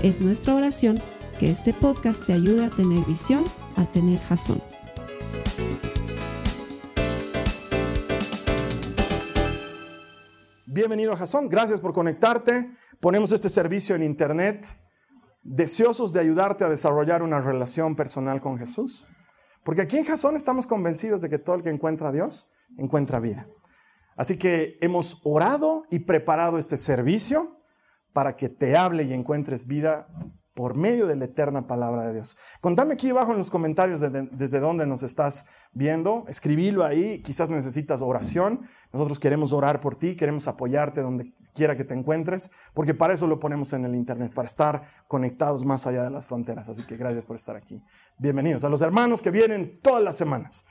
Es nuestra oración que este podcast te ayude a tener visión, a tener jazón. Bienvenido a Jason, gracias por conectarte. Ponemos este servicio en internet, deseosos de ayudarte a desarrollar una relación personal con Jesús. Porque aquí en Jason estamos convencidos de que todo el que encuentra a Dios encuentra vida. Así que hemos orado y preparado este servicio para que te hable y encuentres vida por medio de la eterna palabra de Dios. Contame aquí abajo en los comentarios desde dónde nos estás viendo, escribilo ahí, quizás necesitas oración, nosotros queremos orar por ti, queremos apoyarte donde quiera que te encuentres, porque para eso lo ponemos en el Internet, para estar conectados más allá de las fronteras. Así que gracias por estar aquí. Bienvenidos a los hermanos que vienen todas las semanas.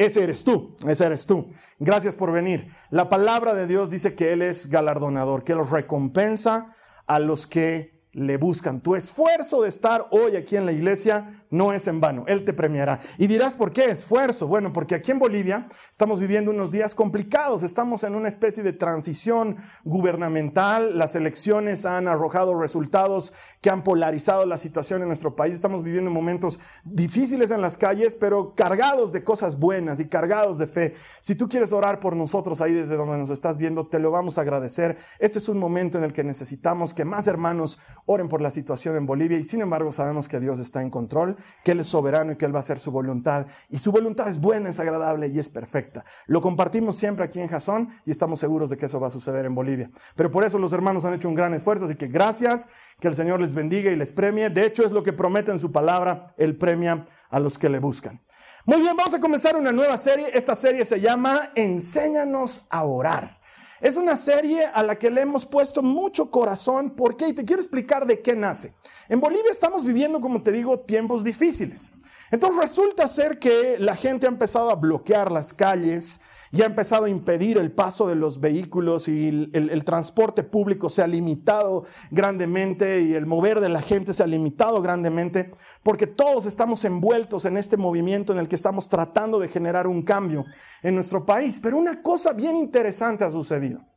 Ese eres tú, ese eres tú. Gracias por venir. La palabra de Dios dice que Él es galardonador, que los recompensa a los que le buscan. Tu esfuerzo de estar hoy aquí en la iglesia no es en vano, Él te premiará. Y dirás, ¿por qué esfuerzo? Bueno, porque aquí en Bolivia estamos viviendo unos días complicados, estamos en una especie de transición gubernamental, las elecciones han arrojado resultados que han polarizado la situación en nuestro país, estamos viviendo momentos difíciles en las calles, pero cargados de cosas buenas y cargados de fe. Si tú quieres orar por nosotros ahí desde donde nos estás viendo, te lo vamos a agradecer. Este es un momento en el que necesitamos que más hermanos oren por la situación en Bolivia y sin embargo sabemos que Dios está en control, que Él es soberano y que Él va a hacer su voluntad. Y su voluntad es buena, es agradable y es perfecta. Lo compartimos siempre aquí en Jasón y estamos seguros de que eso va a suceder en Bolivia. Pero por eso los hermanos han hecho un gran esfuerzo, así que gracias, que el Señor les bendiga y les premie. De hecho es lo que promete en su palabra, Él premia a los que le buscan. Muy bien, vamos a comenzar una nueva serie. Esta serie se llama Enséñanos a orar. Es una serie a la que le hemos puesto mucho corazón. ¿Por qué? Y te quiero explicar de qué nace. En Bolivia estamos viviendo, como te digo, tiempos difíciles. Entonces resulta ser que la gente ha empezado a bloquear las calles y ha empezado a impedir el paso de los vehículos y el, el, transporte público se ha limitado grandemente y el mover de la gente se ha limitado grandemente porque todos estamos envueltos en este movimiento en el que estamos tratando de generar un cambio en nuestro país. Pero una cosa bien interesante ha sucedido.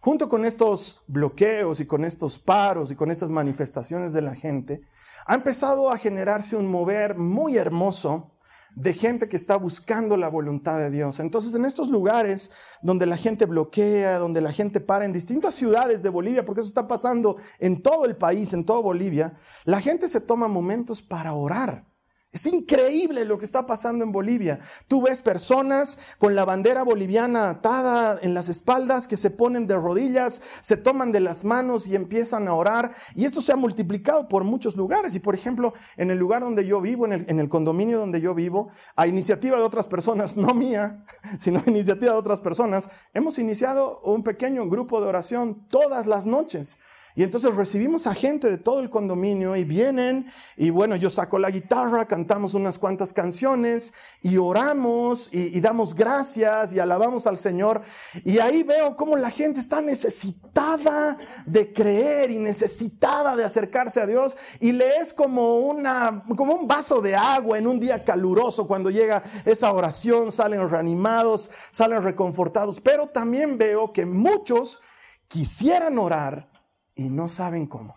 Junto con estos bloqueos y con estos paros y con estas manifestaciones de la gente, ha empezado a generarse un mover muy hermoso de gente que está buscando la voluntad de Dios. Entonces, en estos lugares donde la gente bloquea, donde la gente para en distintas ciudades de Bolivia, porque eso está pasando en todo el país, en toda Bolivia, la gente se toma momentos para orar. Es increíble lo que está pasando en Bolivia. Tú ves personas con la bandera boliviana atada en las espaldas que se ponen de rodillas, se toman de las manos y empiezan a orar. Y esto se ha multiplicado por muchos lugares. Y por ejemplo, en el lugar donde yo vivo, en el, condominio donde yo vivo, a iniciativa de otras personas, no mía, sino a iniciativa de otras personas, hemos iniciado un pequeño grupo de oración todas las noches. Y entonces recibimos a gente de todo el condominio y vienen y bueno, yo saco la guitarra, cantamos unas cuantas canciones y oramos y, damos gracias y alabamos al Señor. Y ahí veo cómo la gente está necesitada de creer y necesitada de acercarse a Dios y le es como, una, como un vaso de agua en un día caluroso cuando llega esa oración, salen reanimados, salen reconfortados. Pero también veo que muchos quisieran orar y no saben cómo.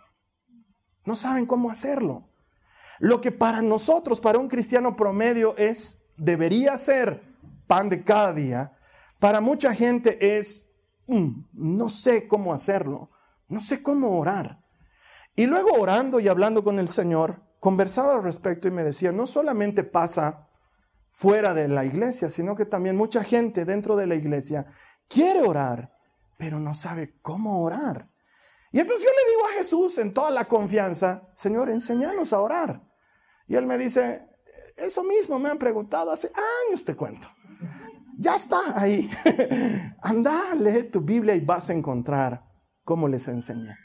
No saben cómo hacerlo. Lo que para nosotros, para un cristiano promedio, es, debería ser pan de cada día, para mucha gente es, mm, no sé cómo hacerlo, no sé cómo orar. Y luego orando y hablando con el Señor, conversaba al respecto y me decía, no solamente pasa fuera de la iglesia, sino que también mucha gente dentro de la iglesia quiere orar, pero no sabe cómo orar. Y entonces yo le digo a Jesús en toda la confianza, Señor, enséñanos a orar. Y él me dice, eso mismo me han preguntado hace años, te cuento. Ya está ahí. Anda, lee tu Biblia y vas a encontrar cómo les enseñé.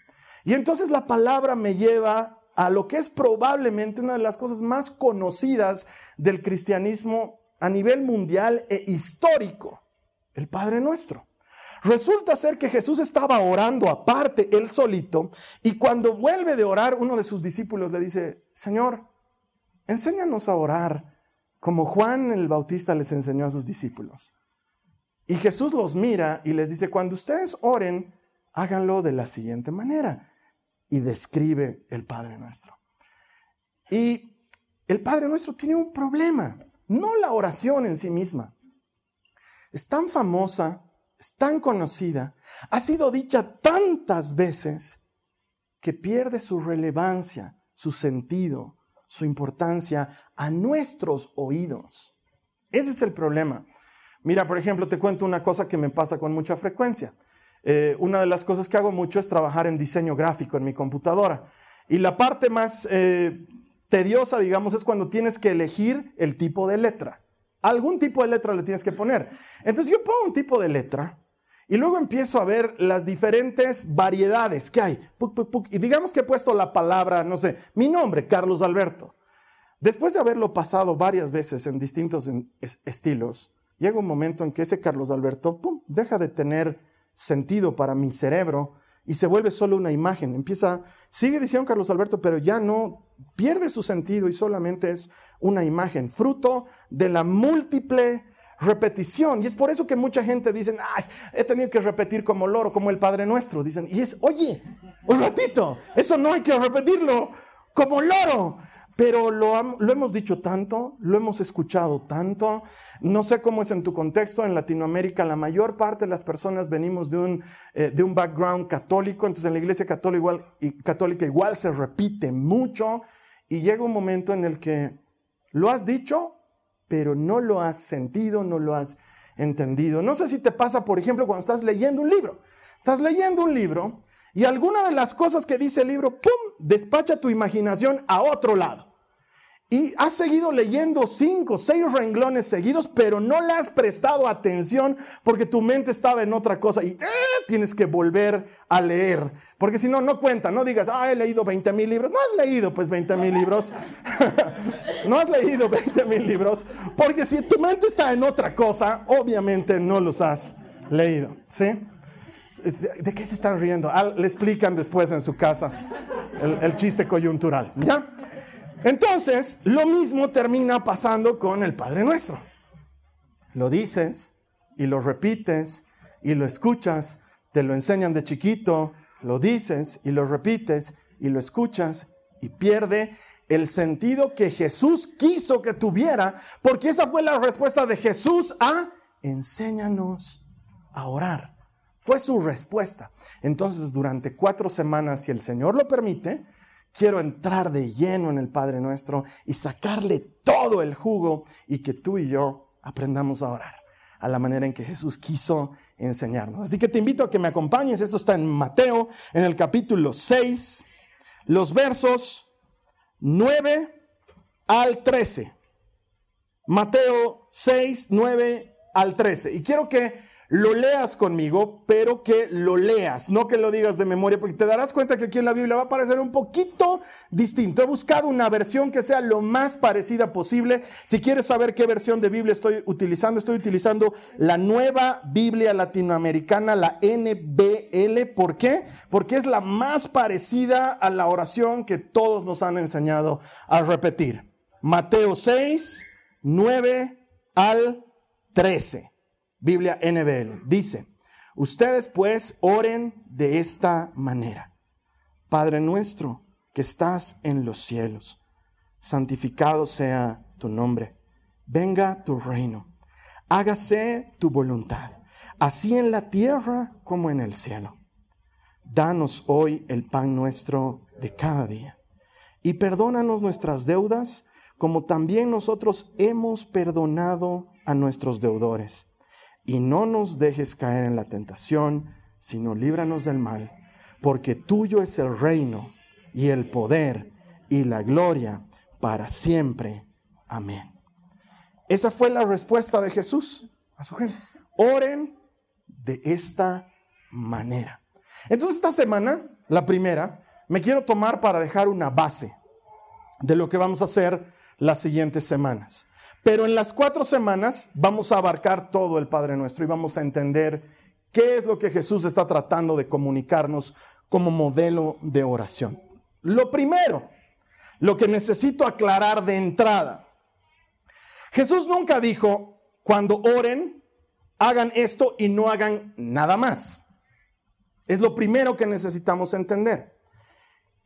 Y entonces la palabra me lleva a lo que es probablemente una de las cosas más conocidas del cristianismo a nivel mundial e histórico, el Padre Nuestro. Resulta ser que Jesús estaba orando aparte, él solito, y cuando vuelve de orar, uno de sus discípulos le dice, Señor, enséñanos a orar como Juan el Bautista les enseñó a sus discípulos. Y Jesús los mira y les dice, cuando ustedes oren, háganlo de la siguiente manera. Y describe el Padre Nuestro. Y el Padre Nuestro tiene un problema, no la oración en sí misma. Es tan famosa, es tan conocida, ha sido dicha tantas veces que pierde su relevancia, su sentido, su importancia a nuestros oídos. Ese es el problema. Mira, por ejemplo, te cuento una cosa que me pasa con mucha frecuencia. Eh, una de las cosas que hago mucho es trabajar en diseño gráfico en mi computadora. Y la parte más eh, tediosa, digamos, es cuando tienes que elegir el tipo de letra. Algún tipo de letra le tienes que poner. Entonces yo pongo un tipo de letra y luego empiezo a ver las diferentes variedades que hay. Y digamos que he puesto la palabra, no sé, mi nombre, Carlos Alberto. Después de haberlo pasado varias veces en distintos estilos, llega un momento en que ese Carlos Alberto deja de tener sentido para mi cerebro y se vuelve solo una imagen. Empieza, sigue diciendo Carlos Alberto, pero ya no pierde su sentido y solamente es una imagen, fruto de la múltiple repetición. Y es por eso que mucha gente dice, ay, he tenido que repetir como loro, como el Padre Nuestro. Dicen, y es, oye, un ratito, eso no hay que repetirlo como loro. Pero lo, hemos dicho tanto, lo hemos escuchado tanto. No sé cómo es en tu contexto. En Latinoamérica la mayor parte de las personas venimos de un, eh, de un background católico. Entonces en la iglesia católica igual se repite mucho. Y llega un momento en el que lo has dicho, pero no lo has sentido, no lo has entendido. No sé si te pasa, por ejemplo, cuando estás leyendo un libro. Estás leyendo un libro y alguna de las cosas que dice el libro, ¡pum!, despacha tu imaginación a otro lado. Y has seguido leyendo cinco, seis renglones seguidos, pero no le has prestado atención porque tu mente estaba en otra cosa y ¡eh! tienes que volver a leer. Porque si no, no cuenta, no digas, ah, he leído 20 mil libros. No has leído pues 20 mil libros. no has leído 20 mil libros. Porque si tu mente está en otra cosa, obviamente no los has leído. ¿Sí? ¿De qué se están riendo? le explican después en su casa el, chiste coyuntural. ¿Ya? Entonces, lo mismo termina pasando con el Padre Nuestro. Lo dices y lo repites y lo escuchas, te lo enseñan de chiquito, lo dices y lo repites y lo escuchas y pierde el sentido que Jesús quiso que tuviera, porque esa fue la respuesta de Jesús a enséñanos a orar. Fue su respuesta. Entonces, durante cuatro semanas, si el Señor lo permite, quiero entrar de lleno en el Padre Nuestro y sacarle todo el jugo y que tú y yo aprendamos a orar a la manera en que Jesús quiso enseñarnos. Así que te invito a que me acompañes. Eso está en Mateo, en el capítulo 6, los versos 9 al 13. Mateo 6, 9 al 13. Y quiero que lo leas conmigo, pero que lo leas, no que lo digas de memoria, porque te darás cuenta que aquí en la Biblia va a parecer un poquito distinto. He buscado una versión que sea lo más parecida posible. Si quieres saber qué versión de Biblia estoy utilizando, estoy utilizando la nueva Biblia latinoamericana, la NBL. ¿Por qué? Porque es la más parecida a la oración que todos nos han enseñado a repetir. Mateo 6, 9 al 13. Biblia NBL. Dice, ustedes pues oren de esta manera. Padre nuestro que estás en los cielos, santificado sea tu nombre. Venga tu reino. Hágase tu voluntad, así en la tierra como en el cielo. Danos hoy el pan nuestro de cada día. Y perdónanos nuestras deudas, como también nosotros hemos perdonado a nuestros deudores y no nos dejes caer en la tentación, sino líbranos del mal, porque tuyo es el reino y el poder y la gloria para siempre. Amén. Esa fue la respuesta de Jesús a su gente. Oren de esta manera. Entonces esta semana, la primera, me quiero tomar para dejar una base de lo que vamos a hacer las siguientes semanas. Pero en las cuatro semanas vamos a abarcar todo el Padre Nuestro y vamos a entender qué es lo que Jesús está tratando de comunicarnos como modelo de oración. Lo primero, lo que necesito aclarar de entrada. Jesús nunca dijo, cuando oren, hagan esto y no hagan nada más. Es lo primero que necesitamos entender.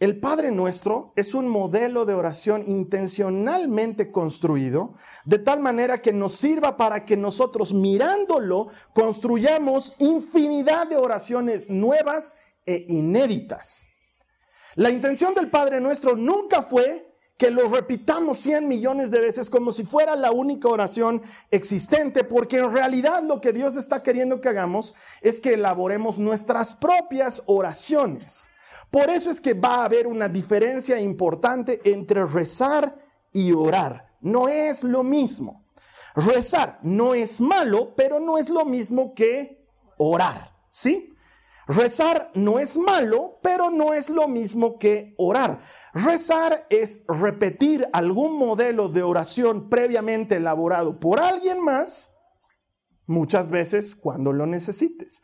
El Padre Nuestro es un modelo de oración intencionalmente construido, de tal manera que nos sirva para que nosotros mirándolo construyamos infinidad de oraciones nuevas e inéditas. La intención del Padre Nuestro nunca fue que lo repitamos 100 millones de veces como si fuera la única oración existente, porque en realidad lo que Dios está queriendo que hagamos es que elaboremos nuestras propias oraciones. Por eso es que va a haber una diferencia importante entre rezar y orar. No es lo mismo. Rezar no es malo, pero no es lo mismo que orar. ¿Sí? Rezar no es malo, pero no es lo mismo que orar. Rezar es repetir algún modelo de oración previamente elaborado por alguien más, muchas veces cuando lo necesites.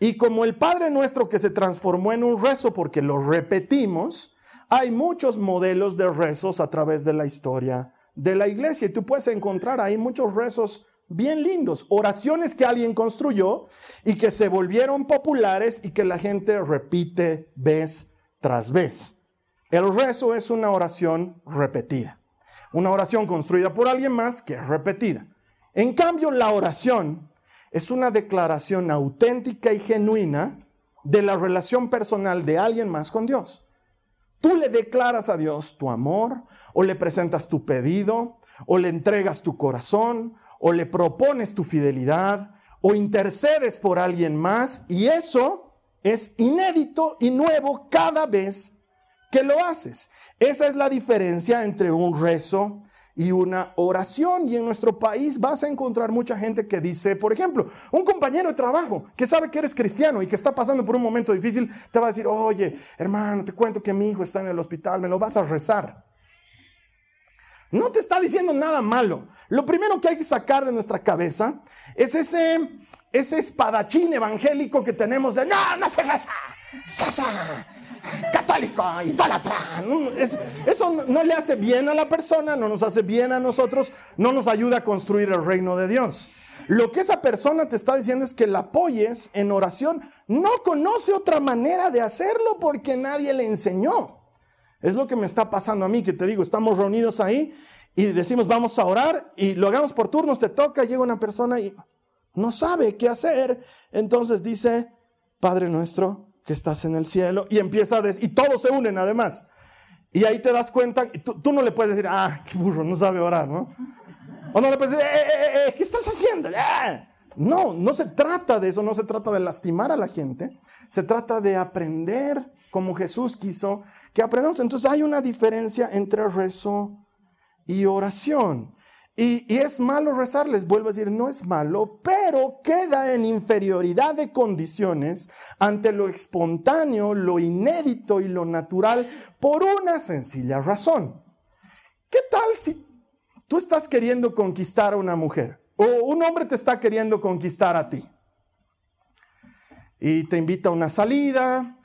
Y como el Padre nuestro que se transformó en un rezo porque lo repetimos, hay muchos modelos de rezos a través de la historia de la iglesia. Y tú puedes encontrar ahí muchos rezos bien lindos, oraciones que alguien construyó y que se volvieron populares y que la gente repite vez tras vez. El rezo es una oración repetida, una oración construida por alguien más que es repetida. En cambio, la oración es una declaración auténtica y genuina de la relación personal de alguien más con Dios. Tú le declaras a Dios tu amor, o le presentas tu pedido, o le entregas tu corazón, o le propones tu fidelidad, o intercedes por alguien más, y eso es inédito y nuevo cada vez que lo haces. Esa es la diferencia entre un rezo y una oración. Y en nuestro país vas a encontrar mucha gente que dice, por ejemplo, un compañero de trabajo que sabe que eres cristiano y que está pasando por un momento difícil, te va a decir, oye, hermano, te cuento que mi hijo está en el hospital, me lo vas a rezar. No te está diciendo nada malo. Lo primero que hay que sacar de nuestra cabeza es ese, ese espadachín evangélico que tenemos de, no, no se reza católico, idólatra. eso no le hace bien a la persona, no nos hace bien a nosotros, no nos ayuda a construir el reino de Dios. Lo que esa persona te está diciendo es que la apoyes en oración. No conoce otra manera de hacerlo porque nadie le enseñó. Es lo que me está pasando a mí, que te digo, estamos reunidos ahí y decimos vamos a orar y lo hagamos por turnos, te toca, llega una persona y no sabe qué hacer. Entonces dice, Padre nuestro que estás en el cielo, y empieza a decir, y todos se unen además. Y ahí te das cuenta, tú, tú, no le puedes decir, ah, qué burro, no sabe orar, ¿no? O no le puedes decir, eh, eh, eh, eh ¿qué estás haciendo? Ah". No, no se trata de eso, no se trata de lastimar a la gente, se trata de aprender como Jesús quiso que aprendamos. Entonces hay una diferencia entre rezo y oración. Y, es malo rezar, les vuelvo a decir, no es malo, pero queda en inferioridad de condiciones ante lo espontáneo, lo inédito y lo natural por una sencilla razón. ¿Qué tal si tú estás queriendo conquistar a una mujer o un hombre te está queriendo conquistar a ti? Y te invita a una salida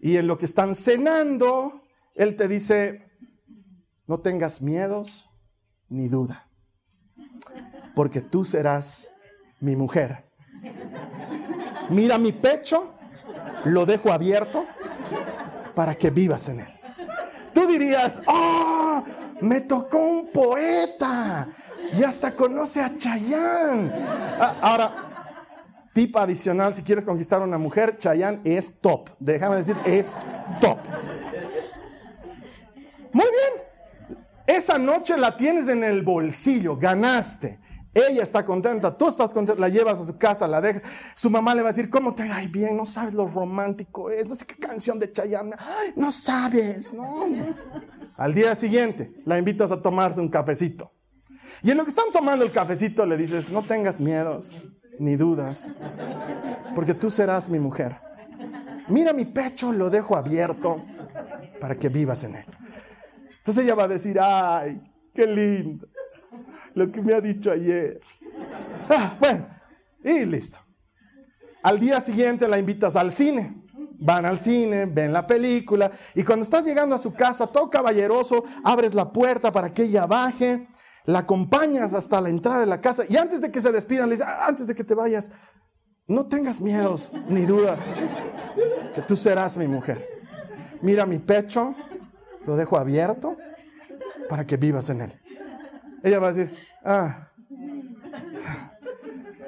y en lo que están cenando, él te dice, no tengas miedos ni duda porque tú serás mi mujer. Mira mi pecho, lo dejo abierto para que vivas en él. Tú dirías, oh, me tocó un poeta y hasta conoce a Chayán. Ah, ahora, tip adicional, si quieres conquistar a una mujer, Chayán es top. Déjame decir, es top. Muy bien. Esa noche la tienes en el bolsillo, ganaste. Ella está contenta, tú estás contenta, la llevas a su casa, la dejas. Su mamá le va a decir, ¿cómo te ay bien? No sabes lo romántico es, no sé qué canción de Chayanne. no sabes, no, Al día siguiente la invitas a tomarse un cafecito. Y en lo que están tomando el cafecito le dices, no tengas miedos ni dudas, porque tú serás mi mujer. Mira mi pecho, lo dejo abierto para que vivas en Él. Entonces ella va a decir, ay, qué lindo, lo que me ha dicho ayer. Ah, bueno, y listo. Al día siguiente la invitas al cine. Van al cine, ven la película y cuando estás llegando a su casa, todo caballeroso, abres la puerta para que ella baje, la acompañas hasta la entrada de la casa y antes de que se despidan le dices, ah, antes de que te vayas, no tengas miedos ni dudas que tú serás mi mujer. Mira mi pecho, lo dejo abierto para que vivas en él. Ella va a decir, ah.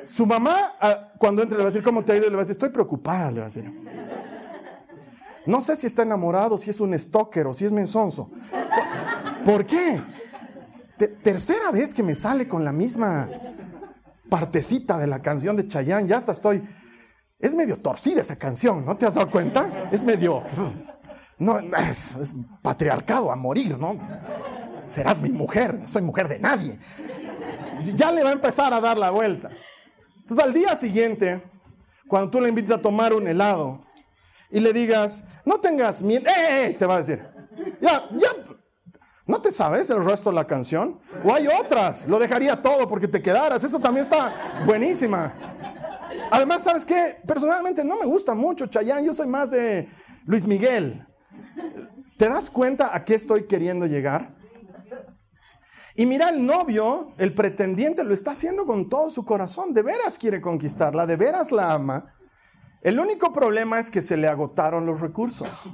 Su mamá, ah, cuando entre, le va a decir, ¿cómo te ha ido? Le va a decir, estoy preocupada, le va a decir. No sé si está enamorado, si es un stalker o si es mensonzo. ¿Por qué? tercera vez que me sale con la misma partecita de la canción de Chayanne, ya hasta estoy. Es medio torcida esa canción, ¿no te has dado cuenta? Es medio. No, es patriarcado a morir, ¿no? Serás mi mujer, no soy mujer de nadie. Ya le va a empezar a dar la vuelta. Entonces al día siguiente, cuando tú le invites a tomar un helado y le digas, no tengas miedo, ¡eh! eh" te va a decir, ya, ya, ¿no te sabes el resto de la canción? O hay otras, lo dejaría todo porque te quedaras, eso también está buenísima. Además, ¿sabes qué? Personalmente no me gusta mucho Chayanne, yo soy más de Luis Miguel. ¿Te das cuenta a qué estoy queriendo llegar? Y mira, el novio, el pretendiente, lo está haciendo con todo su corazón. De veras quiere conquistarla, de veras la ama. El único problema es que se le agotaron los recursos.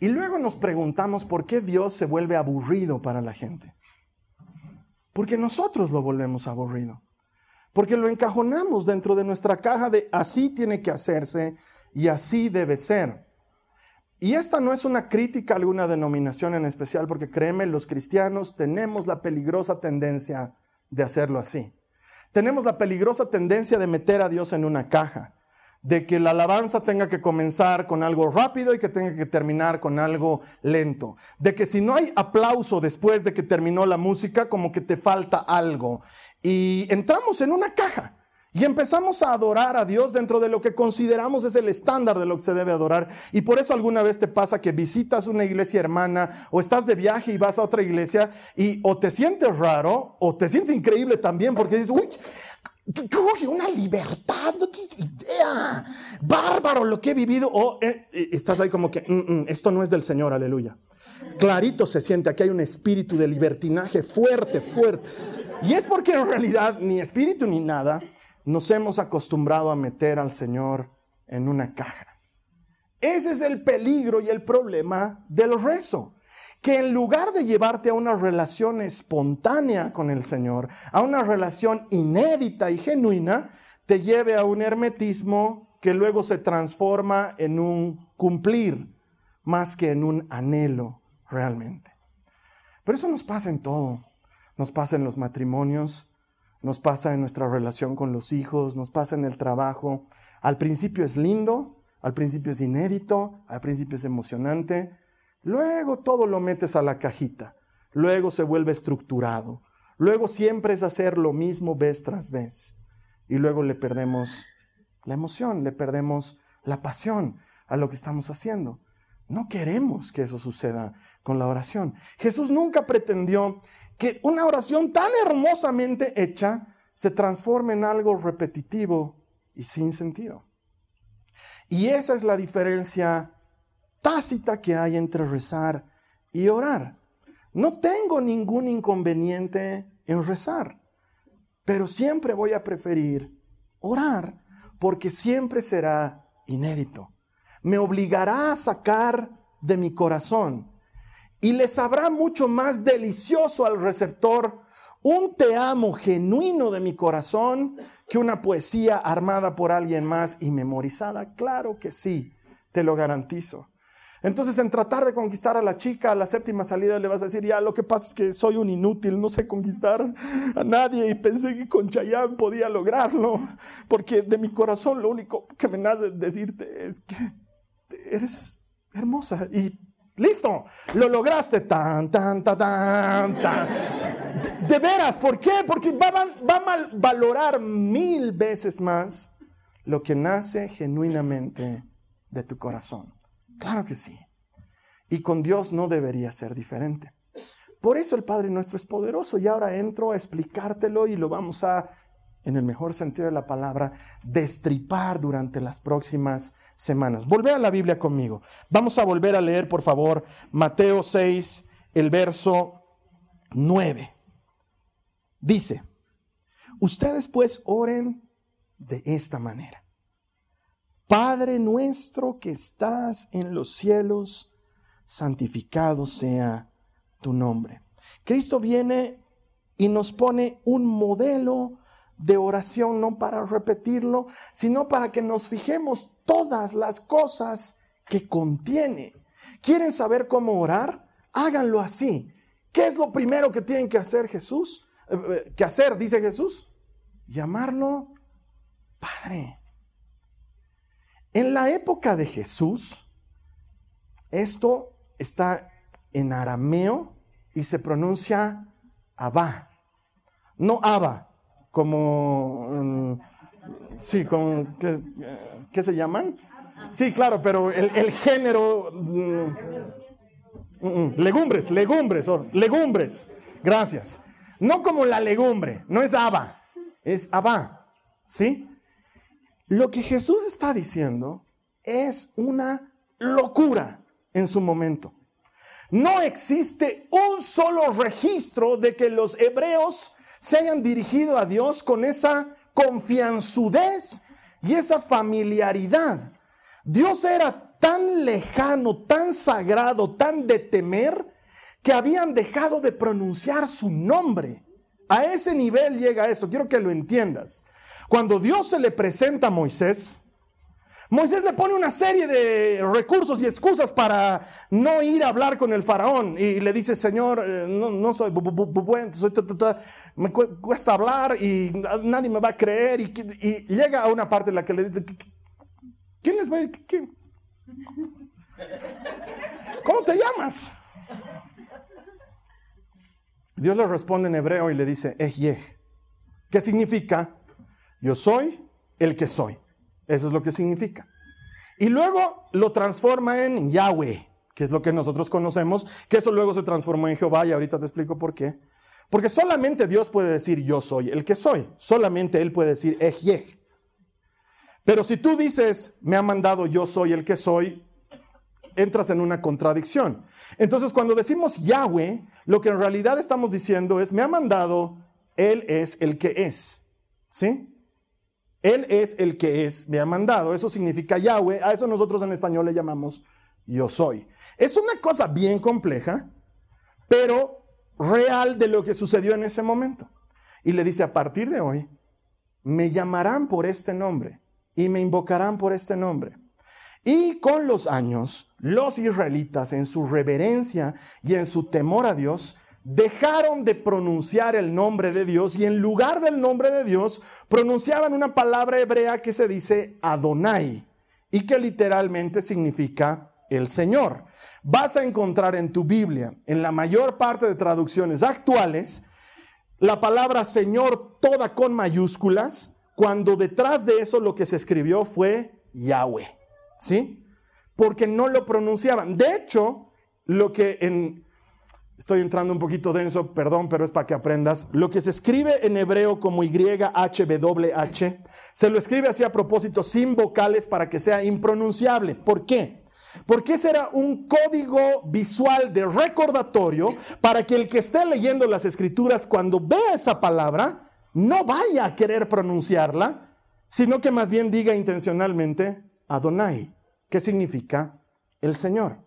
Y luego nos preguntamos por qué Dios se vuelve aburrido para la gente. Porque nosotros lo volvemos aburrido. Porque lo encajonamos dentro de nuestra caja de así tiene que hacerse y así debe ser. Y esta no es una crítica a alguna denominación en especial, porque créeme, los cristianos tenemos la peligrosa tendencia de hacerlo así. Tenemos la peligrosa tendencia de meter a Dios en una caja, de que la alabanza tenga que comenzar con algo rápido y que tenga que terminar con algo lento, de que si no hay aplauso después de que terminó la música, como que te falta algo. Y entramos en una caja. Y empezamos a adorar a Dios dentro de lo que consideramos es el estándar de lo que se debe adorar. Y por eso alguna vez te pasa que visitas una iglesia hermana o estás de viaje y vas a otra iglesia y o te sientes raro o te sientes increíble también porque dices, uy, uy una libertad, no tienes idea, bárbaro lo que he vivido. O eh, estás ahí como que, mm, mm, esto no es del Señor, aleluya. Clarito se siente, aquí hay un espíritu de libertinaje fuerte, fuerte. Y es porque en realidad ni espíritu ni nada nos hemos acostumbrado a meter al Señor en una caja. Ese es el peligro y el problema del rezo. Que en lugar de llevarte a una relación espontánea con el Señor, a una relación inédita y genuina, te lleve a un hermetismo que luego se transforma en un cumplir más que en un anhelo realmente. Pero eso nos pasa en todo. Nos pasa en los matrimonios, nos pasa en nuestra relación con los hijos, nos pasa en el trabajo. Al principio es lindo, al principio es inédito, al principio es emocionante, luego todo lo metes a la cajita, luego se vuelve estructurado, luego siempre es hacer lo mismo vez tras vez y luego le perdemos la emoción, le perdemos la pasión a lo que estamos haciendo. No queremos que eso suceda con la oración. Jesús nunca pretendió que una oración tan hermosamente hecha se transforme en algo repetitivo y sin sentido. Y esa es la diferencia tácita que hay entre rezar y orar. No tengo ningún inconveniente en rezar, pero siempre voy a preferir orar porque siempre será inédito. Me obligará a sacar de mi corazón y le sabrá mucho más delicioso al receptor un te amo genuino de mi corazón que una poesía armada por alguien más y memorizada. Claro que sí, te lo garantizo. Entonces, en tratar de conquistar a la chica a la séptima salida, le vas a decir, ya, lo que pasa es que soy un inútil, no sé conquistar a nadie y pensé que con Chayanne podía lograrlo, porque de mi corazón lo único que me nace decirte es que eres hermosa y Listo, lo lograste. Tan, tan, tan, tan. De, veras, ¿por qué? Porque va, va a valorar mil veces más lo que nace genuinamente de tu corazón. Claro que sí. Y con Dios no debería ser diferente. Por eso el Padre nuestro es poderoso y ahora entro a explicártelo y lo vamos a, en el mejor sentido de la palabra, destripar durante las próximas semanas. Volvé a la Biblia conmigo. Vamos a volver a leer, por favor, Mateo 6, el verso 9. Dice, ustedes pues oren de esta manera. Padre nuestro que estás en los cielos, santificado sea tu nombre. Cristo viene y nos pone un modelo de oración, no para repetirlo, sino para que nos fijemos todas las cosas que contiene. ¿Quieren saber cómo orar? Háganlo así. ¿Qué es lo primero que tienen que hacer Jesús? Eh, eh, ¿Qué hacer? Dice Jesús. Llamarlo Padre. En la época de Jesús, esto está en arameo y se pronuncia Abba. No Abba, como... Mm, sí, como... ¿qué, se llaman? Sí, claro, pero el, género... Mm, mm, legumbres, legumbres, oh, legumbres. Gracias. No como la legumbre, no es Abba, es Abba. ¿Sí? Lo que Jesús está diciendo es una locura en su momento. No existe un solo registro de que los hebreos se hayan dirigido a Dios con esa confianzudez y esa familiaridad. Dios era tan lejano, tan sagrado, tan de temer, que habían dejado de pronunciar su nombre. A ese nivel llega esto, quiero que lo entiendas. Cuando Dios se le presenta a Moisés, Moisés le pone una serie de recursos y excusas para no ir a hablar con el faraón. Y le dice, Señor, eh, no, soy bueno, me cuesta hablar y nadie me va a creer. Y, llega a una parte en la que le dice, ¿quién les va a ¿Cómo te llamas? Dios le responde en hebreo y le dice, Ehyeh, ¿qué significa? Yo soy el que soy. Eso es lo que significa. Y luego lo transforma en Yahweh, que es lo que nosotros conocemos, que eso luego se transformó en Jehová y ahorita te explico por qué. Porque solamente Dios puede decir yo soy el que soy. Solamente Él puede decir Ehyeh. Pero si tú dices me ha mandado yo soy el que soy, entras en una contradicción. Entonces cuando decimos Yahweh, lo que en realidad estamos diciendo es me ha mandado, Él es el que es. ¿Sí? Él es el que es, me ha mandado. Eso significa Yahweh. A eso nosotros en español le llamamos yo soy. Es una cosa bien compleja, pero real de lo que sucedió en ese momento. Y le dice, a partir de hoy, me llamarán por este nombre y me invocarán por este nombre. Y con los años, los israelitas en su reverencia y en su temor a Dios, dejaron de pronunciar el nombre de Dios y en lugar del nombre de Dios pronunciaban una palabra hebrea que se dice Adonai y que literalmente significa el Señor. Vas a encontrar en tu Biblia, en la mayor parte de traducciones actuales, la palabra Señor toda con mayúsculas, cuando detrás de eso lo que se escribió fue Yahweh. ¿Sí? Porque no lo pronunciaban. De hecho, lo que en Estoy entrando un poquito denso, perdón, pero es para que aprendas. Lo que se escribe en hebreo como YHWH, se lo escribe así a propósito sin vocales para que sea impronunciable. ¿Por qué? Porque ese era un código visual de recordatorio para que el que esté leyendo las escrituras cuando vea esa palabra no vaya a querer pronunciarla, sino que más bien diga intencionalmente Adonai, que significa el Señor.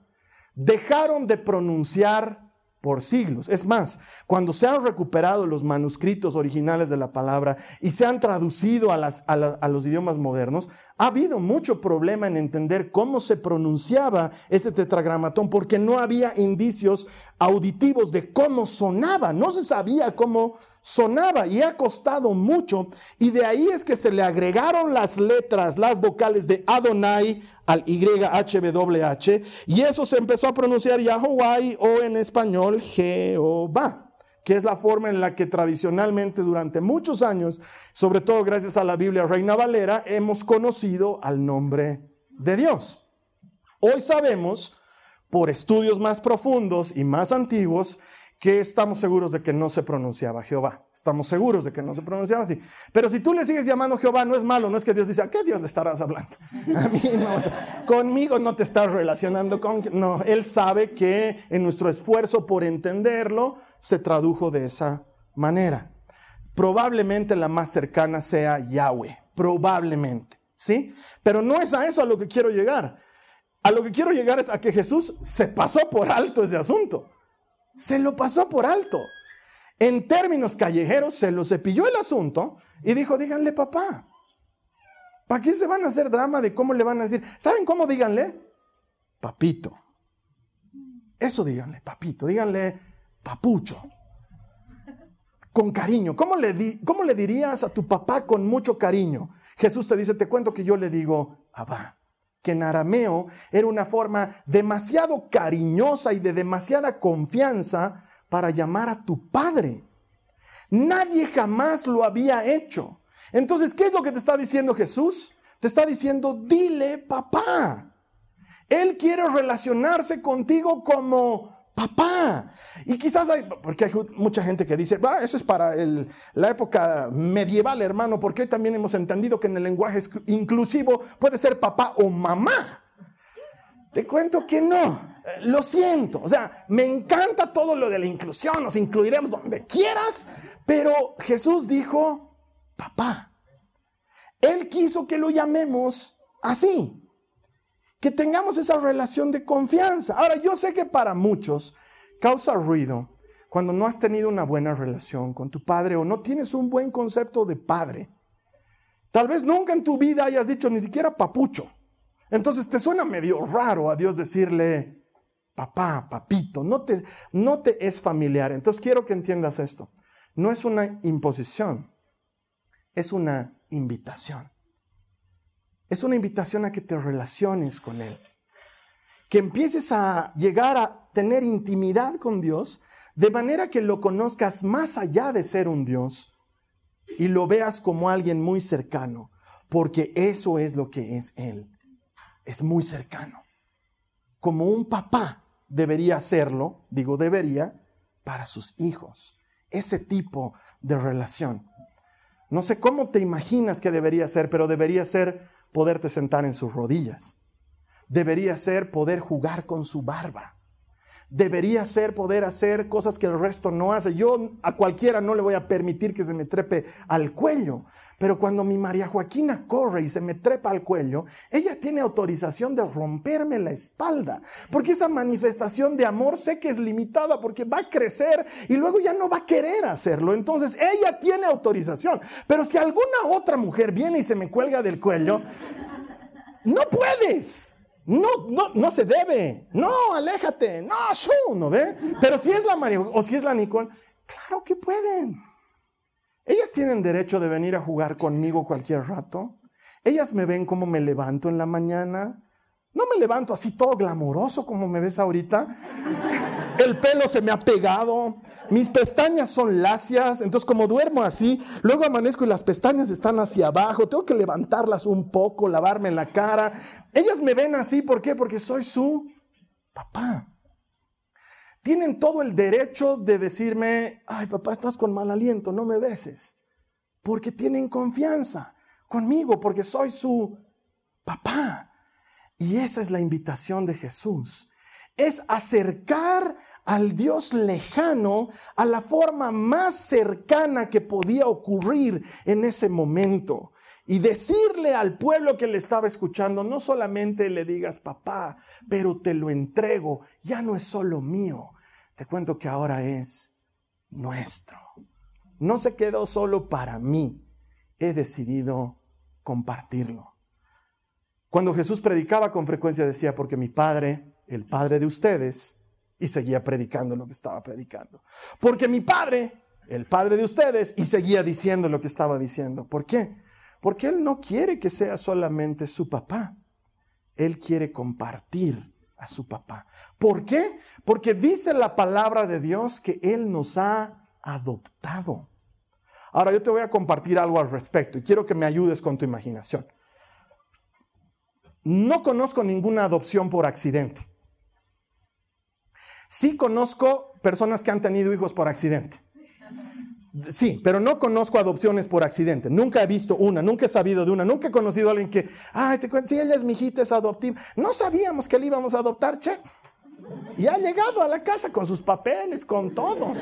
Dejaron de pronunciar por siglos. Es más, cuando se han recuperado los manuscritos originales de la palabra y se han traducido a, a, los idiomas modernos, ha habido mucho problema en entender cómo se pronunciaba ese tetragramatón, porque no había indicios auditivos de cómo sonaba, no se sabía cómo sonaba y ha costado mucho y de ahí es que se le agregaron las letras, las vocales de Adonai al YHWH y eso se empezó a pronunciar Yahweh o en español Jehová que es la forma en la que tradicionalmente durante muchos años, sobre todo gracias a la Biblia Reina Valera, hemos conocido al nombre de Dios. Hoy sabemos por estudios más profundos y más antiguos que estamos seguros de que no se pronunciaba Jehová. Estamos seguros de que no se pronunciaba así. Pero si tú le sigues llamando Jehová, no es malo, no es que Dios dice, ¿a qué Dios le estarás hablando? A mí no, conmigo no te estás relacionando con... No, Él sabe que en nuestro esfuerzo por entenderlo se tradujo de esa manera. Probablemente la más cercana sea Yahweh, probablemente, ¿sí? Pero no es a eso a lo que quiero llegar. A lo que quiero llegar es a que Jesús se pasó por alto ese asunto. Se lo pasó por alto. En términos callejeros, se lo cepilló el asunto y dijo, díganle papá. ¿Para qué se van a hacer drama de cómo le van a decir? ¿Saben cómo díganle? Papito. Eso díganle, papito. Díganle papucho. Con cariño. ¿Cómo le, di ¿Cómo le dirías a tu papá con mucho cariño? Jesús te dice, te cuento que yo le digo, Abba que en arameo era una forma demasiado cariñosa y de demasiada confianza para llamar a tu padre. Nadie jamás lo había hecho. Entonces, ¿qué es lo que te está diciendo Jesús? Te está diciendo, dile papá. Él quiere relacionarse contigo como papá. Y quizás hay, porque hay mucha gente que dice, va, eso es para la época medieval, hermano, porque hoy también hemos entendido que en el lenguaje inclusivo puede ser papá o mamá. Te cuento que no. Lo siento. O sea, me encanta todo lo de la inclusión, nos incluiremos donde quieras, pero Jesús dijo, papá. Él quiso que lo llamemos así que tengamos esa relación de confianza. Ahora, yo sé que para muchos causa ruido cuando no has tenido una buena relación con tu padre o no tienes un buen concepto de padre. Tal vez nunca en tu vida hayas dicho ni siquiera papucho. Entonces te suena medio raro a Dios decirle papá, papito, no te, no te es familiar. Entonces quiero que entiendas esto. No es una imposición, es una invitación. Es una invitación a que te relaciones con Él. Que empieces a llegar a tener intimidad con Dios de manera que lo conozcas más allá de ser un Dios y lo veas como alguien muy cercano, porque eso es lo que es Él. Es muy cercano. Como un papá debería hacerlo, digo debería, para sus hijos. Ese tipo de relación. No sé cómo te imaginas que debería ser, pero debería ser poderte sentar en sus rodillas. Debería ser poder jugar con su barba. Debería ser poder hacer cosas que el resto no hace. Yo a cualquiera no le voy a permitir que se me trepe al cuello. Pero cuando mi María Joaquina corre y se me trepa al cuello, ella tiene autorización de romperme la espalda. Porque esa manifestación de amor sé que es limitada porque va a crecer y luego ya no va a querer hacerlo. Entonces ella tiene autorización. Pero si alguna otra mujer viene y se me cuelga del cuello, no puedes. No, no, no se debe. No, aléjate. No, shu, ¿no ve? Pero si es la María o si es la Nicole, claro que pueden. Ellas tienen derecho de venir a jugar conmigo cualquier rato. Ellas me ven como me levanto en la mañana. No me levanto así todo glamoroso como me ves ahorita el pelo se me ha pegado, mis pestañas son lacias, entonces como duermo así, luego amanezco y las pestañas están hacia abajo, tengo que levantarlas un poco, lavarme la cara. Ellas me ven así, ¿por qué? Porque soy su papá. Tienen todo el derecho de decirme, ay papá, estás con mal aliento, no me beses, porque tienen confianza conmigo, porque soy su papá. Y esa es la invitación de Jesús es acercar al Dios lejano a la forma más cercana que podía ocurrir en ese momento. Y decirle al pueblo que le estaba escuchando, no solamente le digas papá, pero te lo entrego, ya no es solo mío, te cuento que ahora es nuestro. No se quedó solo para mí, he decidido compartirlo. Cuando Jesús predicaba con frecuencia decía, porque mi Padre el padre de ustedes, y seguía predicando lo que estaba predicando. Porque mi padre, el padre de ustedes, y seguía diciendo lo que estaba diciendo. ¿Por qué? Porque él no quiere que sea solamente su papá. Él quiere compartir a su papá. ¿Por qué? Porque dice la palabra de Dios que Él nos ha adoptado. Ahora yo te voy a compartir algo al respecto y quiero que me ayudes con tu imaginación. No conozco ninguna adopción por accidente. Sí conozco personas que han tenido hijos por accidente. Sí, pero no conozco adopciones por accidente. Nunca he visto una, nunca he sabido de una, nunca he conocido a alguien que, ay, te cuento, si ella es mi hijita, es adoptiva. No sabíamos que le íbamos a adoptar, che. Y ha llegado a la casa con sus papeles, con todo.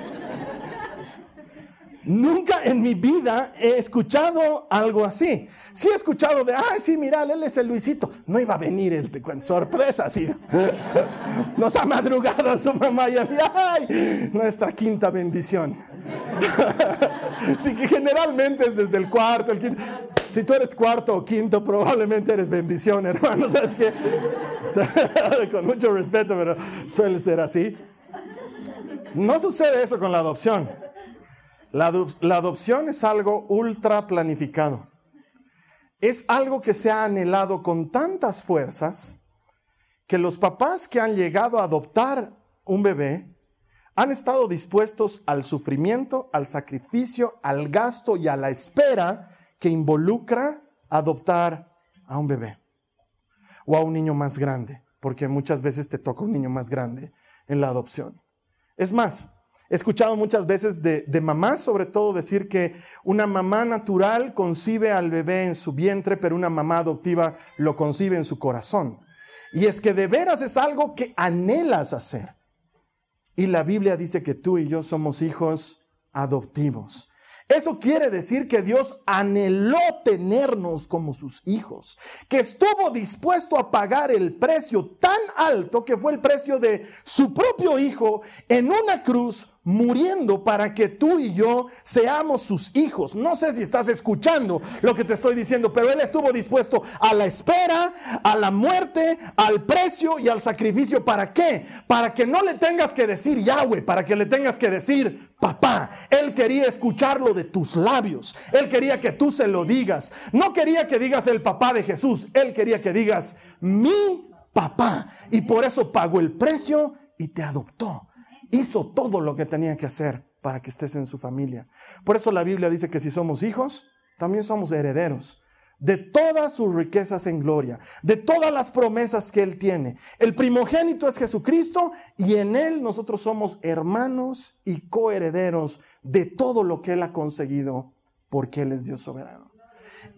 Nunca en mi vida he escuchado algo así. Sí he escuchado de, ay, sí, mira, él es el Luisito. No iba a venir el te sorpresa, así. Nos ha madrugado su mamá y a mí, ay, nuestra quinta bendición. Así que generalmente es desde el cuarto, el quinto. Si tú eres cuarto o quinto, probablemente eres bendición, hermano. ¿Sabes qué? con mucho respeto, pero suele ser así. No sucede eso con la adopción. La, adopción es algo ultra planificado. Es algo que se ha anhelado con tantas fuerzas que los papás que han llegado a adoptar un bebé han estado dispuestos al sufrimiento, al sacrificio, al gasto y a la espera que involucra adoptar a un bebé o a un niño más grande, porque muchas veces te toca un niño más grande en la adopción. Es más, He escuchado muchas veces de, mamás, sobre todo, decir que una mamá natural concibe al bebé en su vientre, pero una mamá adoptiva lo concibe en su corazón. Y es que de veras es algo que anhelas hacer. Y la Biblia dice que tú y yo somos hijos adoptivos. Eso quiere decir que Dios anheló tenernos como sus hijos, que estuvo dispuesto a pagar el precio tan alto que fue el precio de su propio hijo en una cruz muriendo para que tú y yo seamos sus hijos. No sé si estás escuchando lo que te estoy diciendo, pero Él estuvo dispuesto a la espera, a la muerte, al precio y al sacrificio. ¿Para qué? Para que no le tengas que decir Yahweh, para que le tengas que decir papá. Él quería escucharlo de tus labios. Él quería que tú se lo digas. No quería que digas el papá de Jesús. Él quería que digas mi papá. Y por eso pagó el precio y te adoptó hizo todo lo que tenía que hacer para que estés en su familia. Por eso la Biblia dice que si somos hijos, también somos herederos de todas sus riquezas en gloria, de todas las promesas que Él tiene. El primogénito es Jesucristo y en Él nosotros somos hermanos y coherederos de todo lo que Él ha conseguido porque Él es Dios soberano.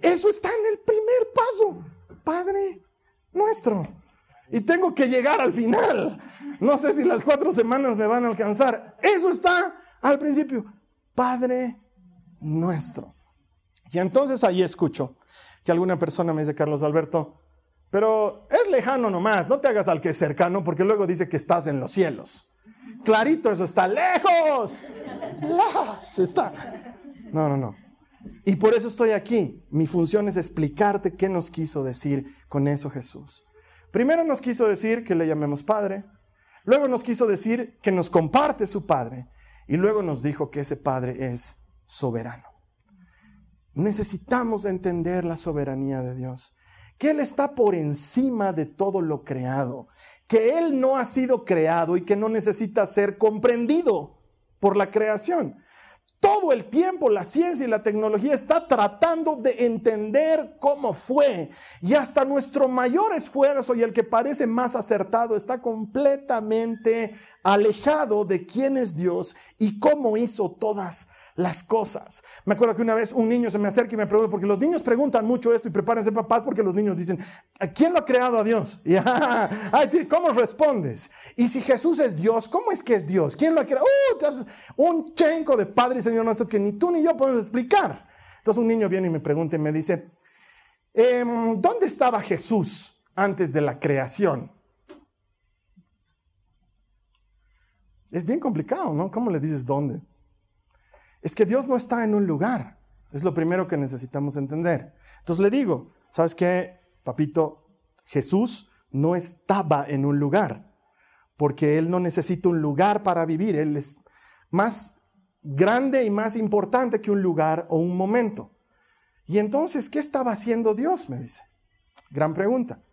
Eso está en el primer paso, Padre nuestro y tengo que llegar al final. No sé si las cuatro semanas me van a alcanzar. Eso está al principio. Padre nuestro. Y entonces ahí escucho que alguna persona me dice, Carlos Alberto, pero es lejano nomás, no te hagas al que es cercano porque luego dice que estás en los cielos. Clarito, eso está lejos. Lejos está. No, no, no. Y por eso estoy aquí. Mi función es explicarte qué nos quiso decir con eso Jesús. Primero nos quiso decir que le llamemos Padre, luego nos quiso decir que nos comparte su Padre y luego nos dijo que ese Padre es soberano. Necesitamos entender la soberanía de Dios, que Él está por encima de todo lo creado, que Él no ha sido creado y que no necesita ser comprendido por la creación. Todo el tiempo la ciencia y la tecnología está tratando de entender cómo fue. Y hasta nuestro mayor esfuerzo y el que parece más acertado está completamente alejado de quién es Dios y cómo hizo todas las cosas. Me acuerdo que una vez un niño se me acerca y me pregunta, porque los niños preguntan mucho esto y prepárense papás porque los niños dicen, ¿quién lo ha creado a Dios? Y, ¿Cómo respondes? Y si Jesús es Dios, ¿cómo es que es Dios? ¿Quién lo ha creado? Uh, un chenco de Padre y Señor nuestro que ni tú ni yo podemos explicar. Entonces un niño viene y me pregunta y me dice, em, ¿dónde estaba Jesús antes de la creación? Es bien complicado, ¿no? ¿Cómo le dices dónde? Es que Dios no está en un lugar. Es lo primero que necesitamos entender. Entonces le digo, ¿sabes qué, papito? Jesús no estaba en un lugar, porque Él no necesita un lugar para vivir. Él es más grande y más importante que un lugar o un momento. Y entonces, ¿qué estaba haciendo Dios? Me dice. Gran pregunta.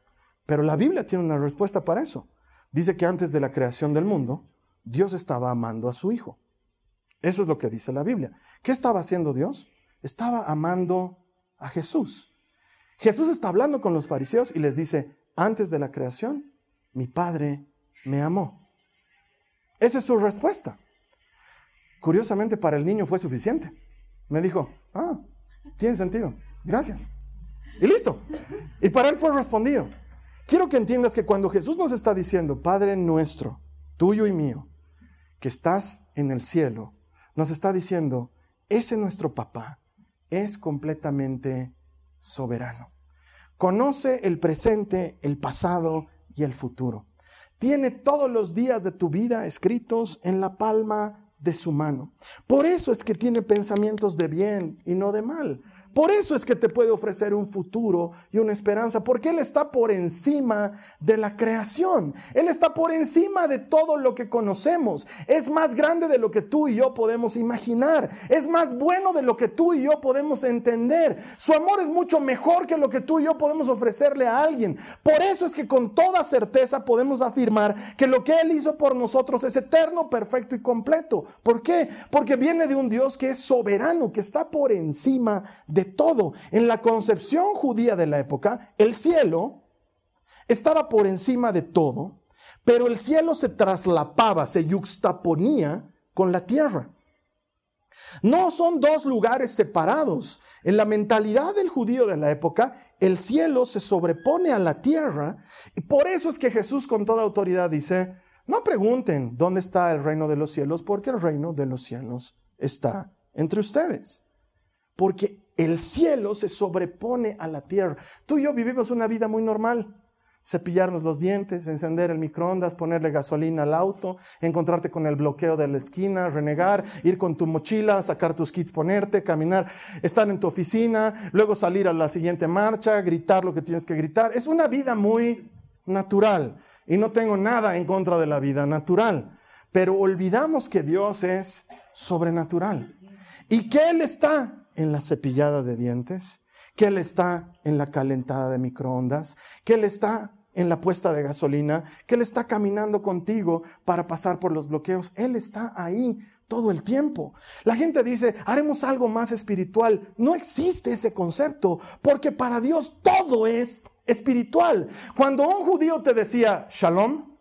Pero la Biblia tiene una respuesta para eso. Dice que antes de la creación del mundo, Dios estaba amando a su Hijo. Eso es lo que dice la Biblia. ¿Qué estaba haciendo Dios? Estaba amando a Jesús. Jesús está hablando con los fariseos y les dice, antes de la creación, mi Padre me amó. Esa es su respuesta. Curiosamente para el niño fue suficiente. Me dijo, ah, tiene sentido, gracias. Y listo. Y para él fue respondido. Quiero que entiendas que cuando Jesús nos está diciendo, Padre nuestro, tuyo y mío, que estás en el cielo, nos está diciendo, ese nuestro papá es completamente soberano. Conoce el presente, el pasado y el futuro. Tiene todos los días de tu vida escritos en la palma de su mano. Por eso es que tiene pensamientos de bien y no de mal. Por eso es que te puede ofrecer un futuro y una esperanza, porque Él está por encima de la creación. Él está por encima de todo lo que conocemos. Es más grande de lo que tú y yo podemos imaginar. Es más bueno de lo que tú y yo podemos entender. Su amor es mucho mejor que lo que tú y yo podemos ofrecerle a alguien. Por eso es que con toda certeza podemos afirmar que lo que Él hizo por nosotros es eterno, perfecto y completo. ¿Por qué? Porque viene de un Dios que es soberano, que está por encima de todo. En la concepción judía de la época, el cielo estaba por encima de todo, pero el cielo se traslapaba, se yuxtaponía con la tierra. No son dos lugares separados. En la mentalidad del judío de la época, el cielo se sobrepone a la tierra y por eso es que Jesús con toda autoridad dice, no pregunten dónde está el reino de los cielos, porque el reino de los cielos está entre ustedes. Porque el cielo se sobrepone a la tierra. Tú y yo vivimos una vida muy normal. Cepillarnos los dientes, encender el microondas, ponerle gasolina al auto, encontrarte con el bloqueo de la esquina, renegar, ir con tu mochila, sacar tus kits, ponerte, caminar, estar en tu oficina, luego salir a la siguiente marcha, gritar lo que tienes que gritar. Es una vida muy natural y no tengo nada en contra de la vida natural, pero olvidamos que Dios es sobrenatural y que Él está en la cepillada de dientes, que Él está en la calentada de microondas, que Él está en la puesta de gasolina, que Él está caminando contigo para pasar por los bloqueos. Él está ahí todo el tiempo. La gente dice, haremos algo más espiritual. No existe ese concepto, porque para Dios todo es espiritual. Cuando un judío te decía shalom,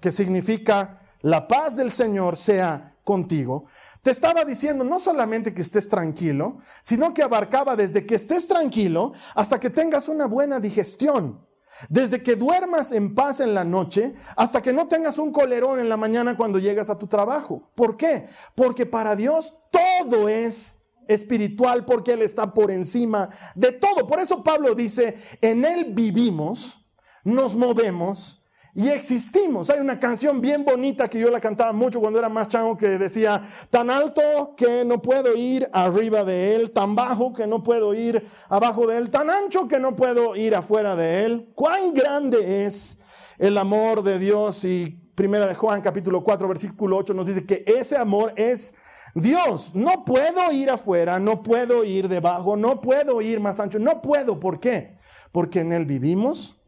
que significa la paz del Señor sea contigo, te estaba diciendo no solamente que estés tranquilo, sino que abarcaba desde que estés tranquilo hasta que tengas una buena digestión. Desde que duermas en paz en la noche hasta que no tengas un colerón en la mañana cuando llegas a tu trabajo. ¿Por qué? Porque para Dios todo es espiritual porque Él está por encima de todo. Por eso Pablo dice, en Él vivimos, nos movemos y existimos. Hay una canción bien bonita que yo la cantaba mucho cuando era más chango que decía, tan alto que no puedo ir arriba de él, tan bajo que no puedo ir abajo de él, tan ancho que no puedo ir afuera de él. Cuán grande es el amor de Dios y Primera de Juan capítulo 4 versículo 8 nos dice que ese amor es Dios. No puedo ir afuera, no puedo ir debajo, no puedo ir más ancho, no puedo. ¿Por qué? Porque en él vivimos,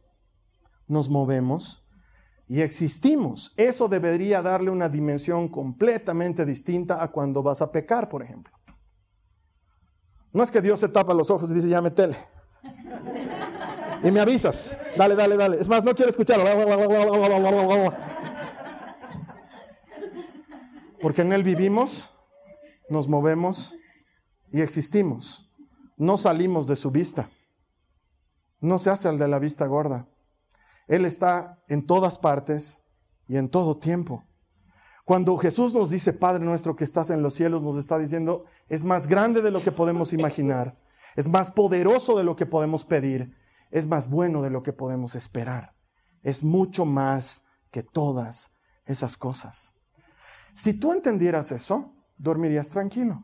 nos movemos y existimos. Eso debería darle una dimensión completamente distinta a cuando vas a pecar, por ejemplo. No es que Dios se tapa los ojos y dice, ya metele. Y me avisas. Dale, dale, dale. Es más, no quiero escucharlo. Porque en Él vivimos, nos movemos y existimos. No salimos de su vista. No se hace el de la vista gorda. Él está en todas partes y en todo tiempo. Cuando Jesús nos dice, Padre nuestro que estás en los cielos, nos está diciendo, es más grande de lo que podemos imaginar, es más poderoso de lo que podemos pedir, es más bueno de lo que podemos esperar, es mucho más que todas esas cosas. Si tú entendieras eso, dormirías tranquilo.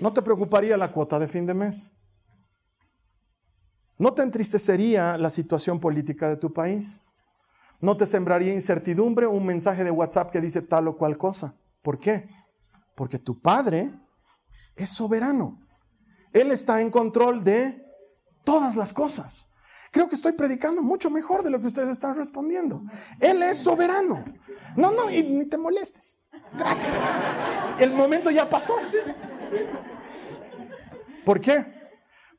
No te preocuparía la cuota de fin de mes. ¿No te entristecería la situación política de tu país? ¿No te sembraría incertidumbre un mensaje de WhatsApp que dice tal o cual cosa? ¿Por qué? Porque tu Padre es soberano. Él está en control de todas las cosas. Creo que estoy predicando mucho mejor de lo que ustedes están respondiendo. Él es soberano. No, no, y ni te molestes. Gracias. El momento ya pasó. ¿Por qué?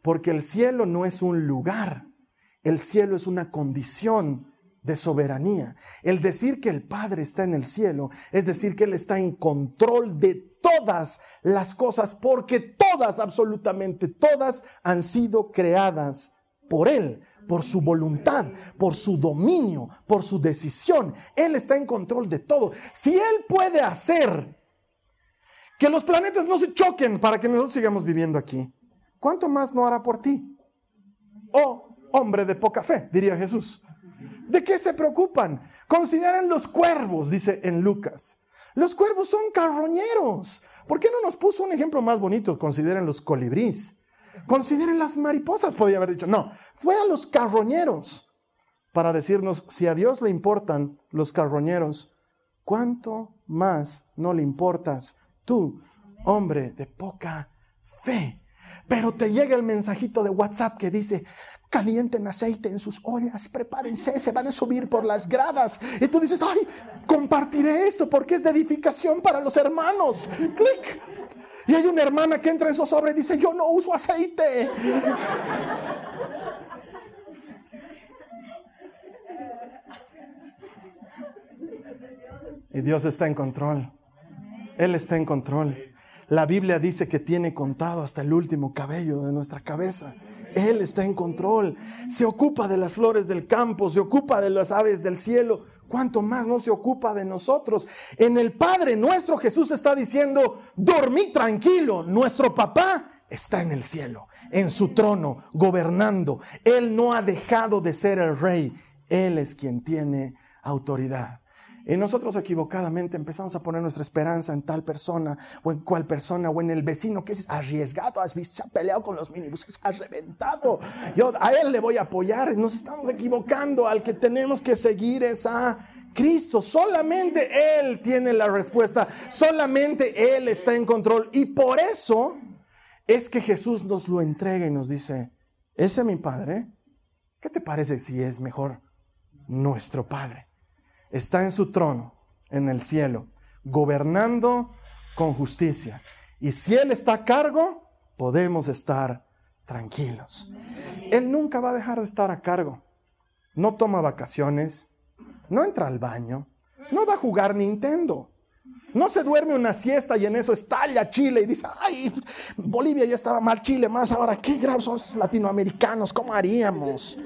Porque el cielo no es un lugar, el cielo es una condición de soberanía. El decir que el Padre está en el cielo es decir que Él está en control de todas las cosas, porque todas, absolutamente todas, han sido creadas por Él, por su voluntad, por su dominio, por su decisión. Él está en control de todo. Si Él puede hacer que los planetas no se choquen para que nosotros sigamos viviendo aquí, ¿cuánto más no hará por ti? Oh, hombre de poca fe, diría Jesús. ¿De qué se preocupan? Consideren los cuervos, dice en Lucas. Los cuervos son carroñeros. ¿Por qué no nos puso un ejemplo más bonito? Consideren los colibríes. Consideren las mariposas, podría haber dicho. No, fue a los carroñeros para decirnos, si a Dios le importan los carroñeros, ¿cuánto más no le importas tú, hombre de poca fe? Pero te llega el mensajito de WhatsApp que dice, calienten aceite en sus ollas, prepárense, se van a subir por las gradas. Y tú dices, ay, compartiré esto porque es de edificación para los hermanos. Clic. Y hay una hermana que entra en su sobre y dice, yo no uso aceite. Y Dios está en control. Él está en control. La Biblia dice que tiene contado hasta el último cabello de nuestra cabeza. Él está en control. Se ocupa de las flores del campo, se ocupa de las aves del cielo. ¿Cuánto más no se ocupa de nosotros? En el Padre nuestro Jesús está diciendo, dormí tranquilo, nuestro papá está en el cielo, en su trono, gobernando. Él no ha dejado de ser el rey, Él es quien tiene autoridad. Y nosotros equivocadamente empezamos a poner nuestra esperanza en tal persona o en cual persona o en el vecino que es arriesgado, has visto, se ha peleado con los minibuses, ha reventado. Yo a él le voy a apoyar. Nos estamos equivocando. Al que tenemos que seguir es a Cristo. Solamente Él tiene la respuesta. Solamente Él está en control. Y por eso es que Jesús nos lo entrega y nos dice, ese es mi Padre. ¿Qué te parece si es mejor nuestro Padre? Está en su trono en el cielo, gobernando con justicia. Y si Él está a cargo, podemos estar tranquilos. Él nunca va a dejar de estar a cargo. No toma vacaciones, no entra al baño, no va a jugar Nintendo. No se duerme una siesta y en eso estalla Chile y dice, ay, Bolivia ya estaba mal, Chile más, ahora qué graves son los latinoamericanos, ¿cómo haríamos?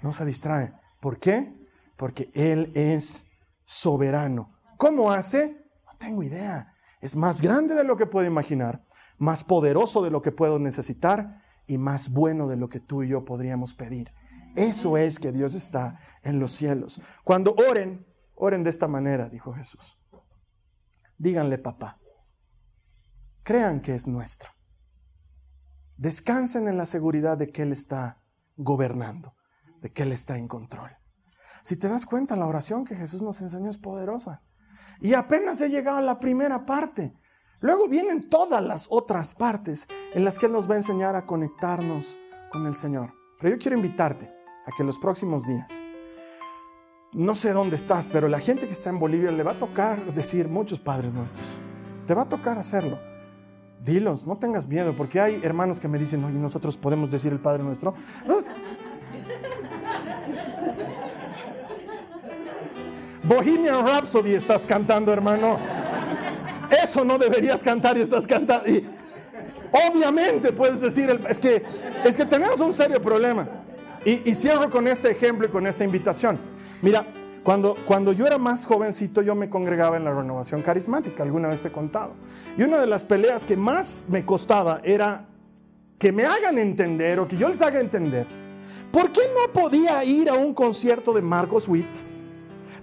No se distrae. ¿Por qué? Porque Él es soberano. ¿Cómo hace? No tengo idea. Es más grande de lo que puedo imaginar, más poderoso de lo que puedo necesitar y más bueno de lo que tú y yo podríamos pedir. Eso es que Dios está en los cielos. Cuando oren, oren de esta manera, dijo Jesús. Díganle, papá, crean que es nuestro. Descansen en la seguridad de que Él está gobernando, de que Él está en control. Si te das cuenta, la oración que Jesús nos enseñó es poderosa. Y apenas he llegado a la primera parte. Luego vienen todas las otras partes en las que Él nos va a enseñar a conectarnos con el Señor. Pero yo quiero invitarte a que los próximos días, no sé dónde estás, pero la gente que está en Bolivia le va a tocar decir muchos padres nuestros. Te va a tocar hacerlo. Dilos, no tengas miedo, porque hay hermanos que me dicen, oye, nosotros podemos decir el Padre nuestro. Bohemian Rhapsody estás cantando, hermano. Eso no deberías cantar y estás cantando. Y obviamente puedes decir, es, que, es que tenemos un serio problema. Y, cierro con este ejemplo y con esta invitación. Mira, cuando, cuando yo era más jovencito, yo me congregaba en la renovación carismática, alguna vez te he contado. Y una de las peleas que más me costaba era que me hagan entender o que yo les haga entender. ¿Por qué no podía ir a un concierto de Marcos Witt?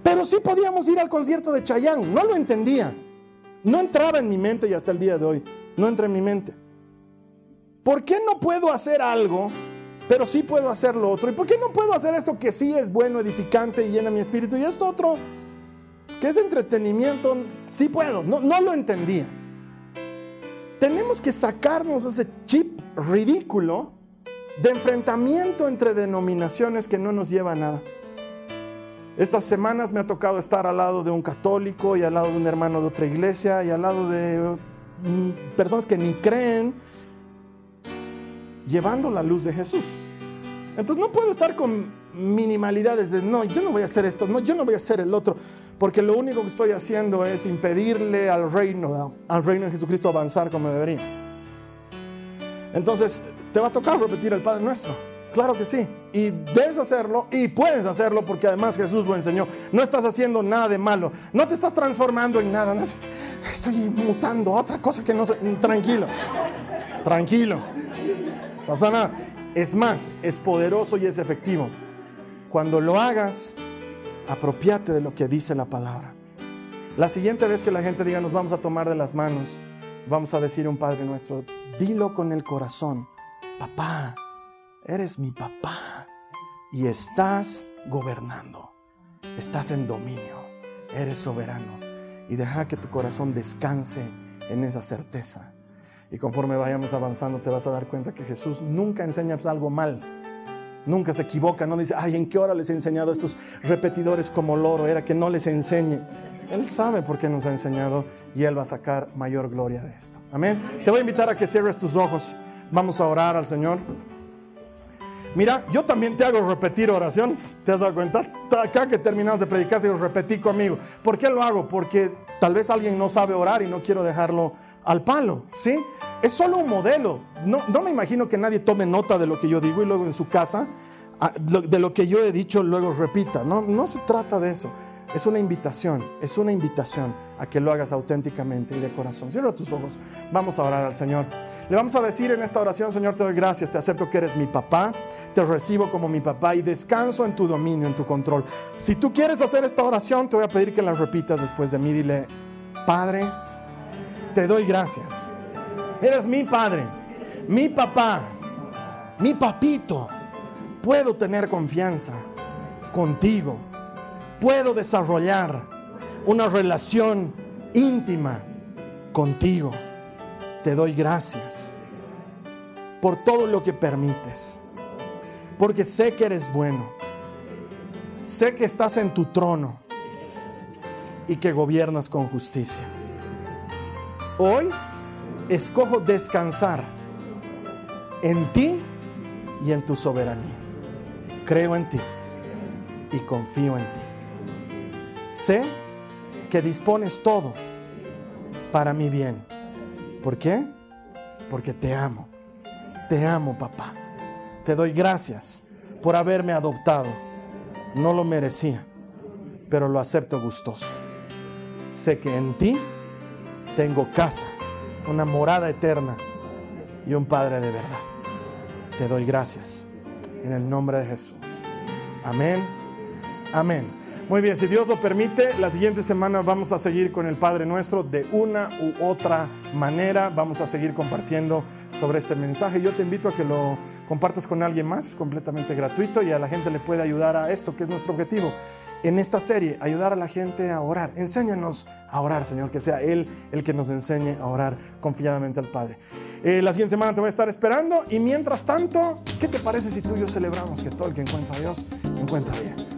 Pero sí podíamos ir al concierto de Chayanne. No lo entendía. No entraba en mi mente y hasta el día de hoy no entra en mi mente. ¿Por qué no puedo hacer algo, pero sí puedo hacer lo otro? ¿Y por qué no puedo hacer esto que sí es bueno, edificante y llena mi espíritu? Y esto otro, que es entretenimiento, sí puedo. No, no lo entendía. Tenemos que sacarnos ese chip ridículo de enfrentamiento entre denominaciones que no nos lleva a nada. Estas semanas me ha tocado estar al lado de un católico y al lado de un hermano de otra iglesia y al lado de mm, personas que ni creen, llevando la luz de Jesús. Entonces no puedo estar con minimalidades de, no, yo no voy a hacer esto, no, yo no voy a hacer el otro, porque lo único que estoy haciendo es impedirle al reino, al reino de Jesucristo avanzar como debería. Entonces, te va a tocar repetir el Padre Nuestro. Claro que sí. Y debes hacerlo y puedes hacerlo porque además Jesús lo enseñó. No estás haciendo nada de malo. No te estás transformando en nada. estoy mutando a otra cosa que no sé. Tranquilo. Tranquilo. Pasa nada. Es más, es poderoso y es efectivo. Cuando lo hagas, apropiate de lo que dice la palabra. La siguiente vez que la gente diga nos vamos a tomar de las manos, vamos a decir un Padre nuestro, dilo con el corazón, papá, eres mi papá y estás gobernando, estás en dominio, eres soberano y deja que tu corazón descanse en esa certeza. Y conforme vayamos avanzando te vas a dar cuenta que Jesús nunca enseña algo mal. Nunca se equivoca, no dice, ay, ¿en qué hora les he enseñado a estos repetidores como loro? Era que no les enseñe. Él sabe por qué nos ha enseñado y Él va a sacar mayor gloria de esto. Amén. Te voy a invitar a que cierres tus ojos. Vamos a orar al Señor. Mira, yo también te hago repetir oraciones. ¿Te has dado cuenta? Acá que terminamos de predicar, te digo, repetí conmigo. ¿Por qué lo hago? Porque tal vez alguien no sabe orar y no quiero dejarlo al palo, ¿sí? Es solo un modelo. No, no me imagino que nadie tome nota de lo que yo digo y luego en su casa, ah, de lo que yo he dicho, luego repita. No, no se trata de eso. Es una invitación, es una invitación a que lo hagas auténticamente y de corazón. Cierra tus ojos, vamos a orar al Señor. Le vamos a decir en esta oración, Señor, te doy gracias, te acepto que eres mi papá, te recibo como mi papá y descanso en tu dominio, en tu control. Si tú quieres hacer esta oración, te voy a pedir que la repitas después de mí. Dile, Padre, te doy gracias. Eres mi Padre, mi papá, mi papito. Puedo tener confianza contigo puedo desarrollar una relación íntima contigo. Te doy gracias por todo lo que permites, porque sé que eres bueno, sé que estás en tu trono y que gobiernas con justicia. Hoy escojo descansar en ti y en tu soberanía. Creo en ti y confío en ti. Sé que dispones todo para mi bien. ¿Por qué? Porque te amo. Te amo, papá. Te doy gracias por haberme adoptado. No lo merecía, pero lo acepto gustoso. Sé que en ti tengo casa, una morada eterna y un Padre de verdad. Te doy gracias en el nombre de Jesús. Amén. Amén. Muy bien, si Dios lo permite, la siguiente semana vamos a seguir con el Padre Nuestro de una u otra manera. Vamos a seguir compartiendo sobre este mensaje. Yo te invito a que lo compartas con alguien más, completamente gratuito y a la gente le puede ayudar a esto, que es nuestro objetivo en esta serie, ayudar a la gente a orar. Enséñanos a orar, Señor, que sea Él el que nos enseñe a orar confiadamente al Padre. Eh, la siguiente semana te voy a estar esperando y mientras tanto, ¿qué te parece si tú y yo celebramos que todo el que encuentra a Dios encuentra bien?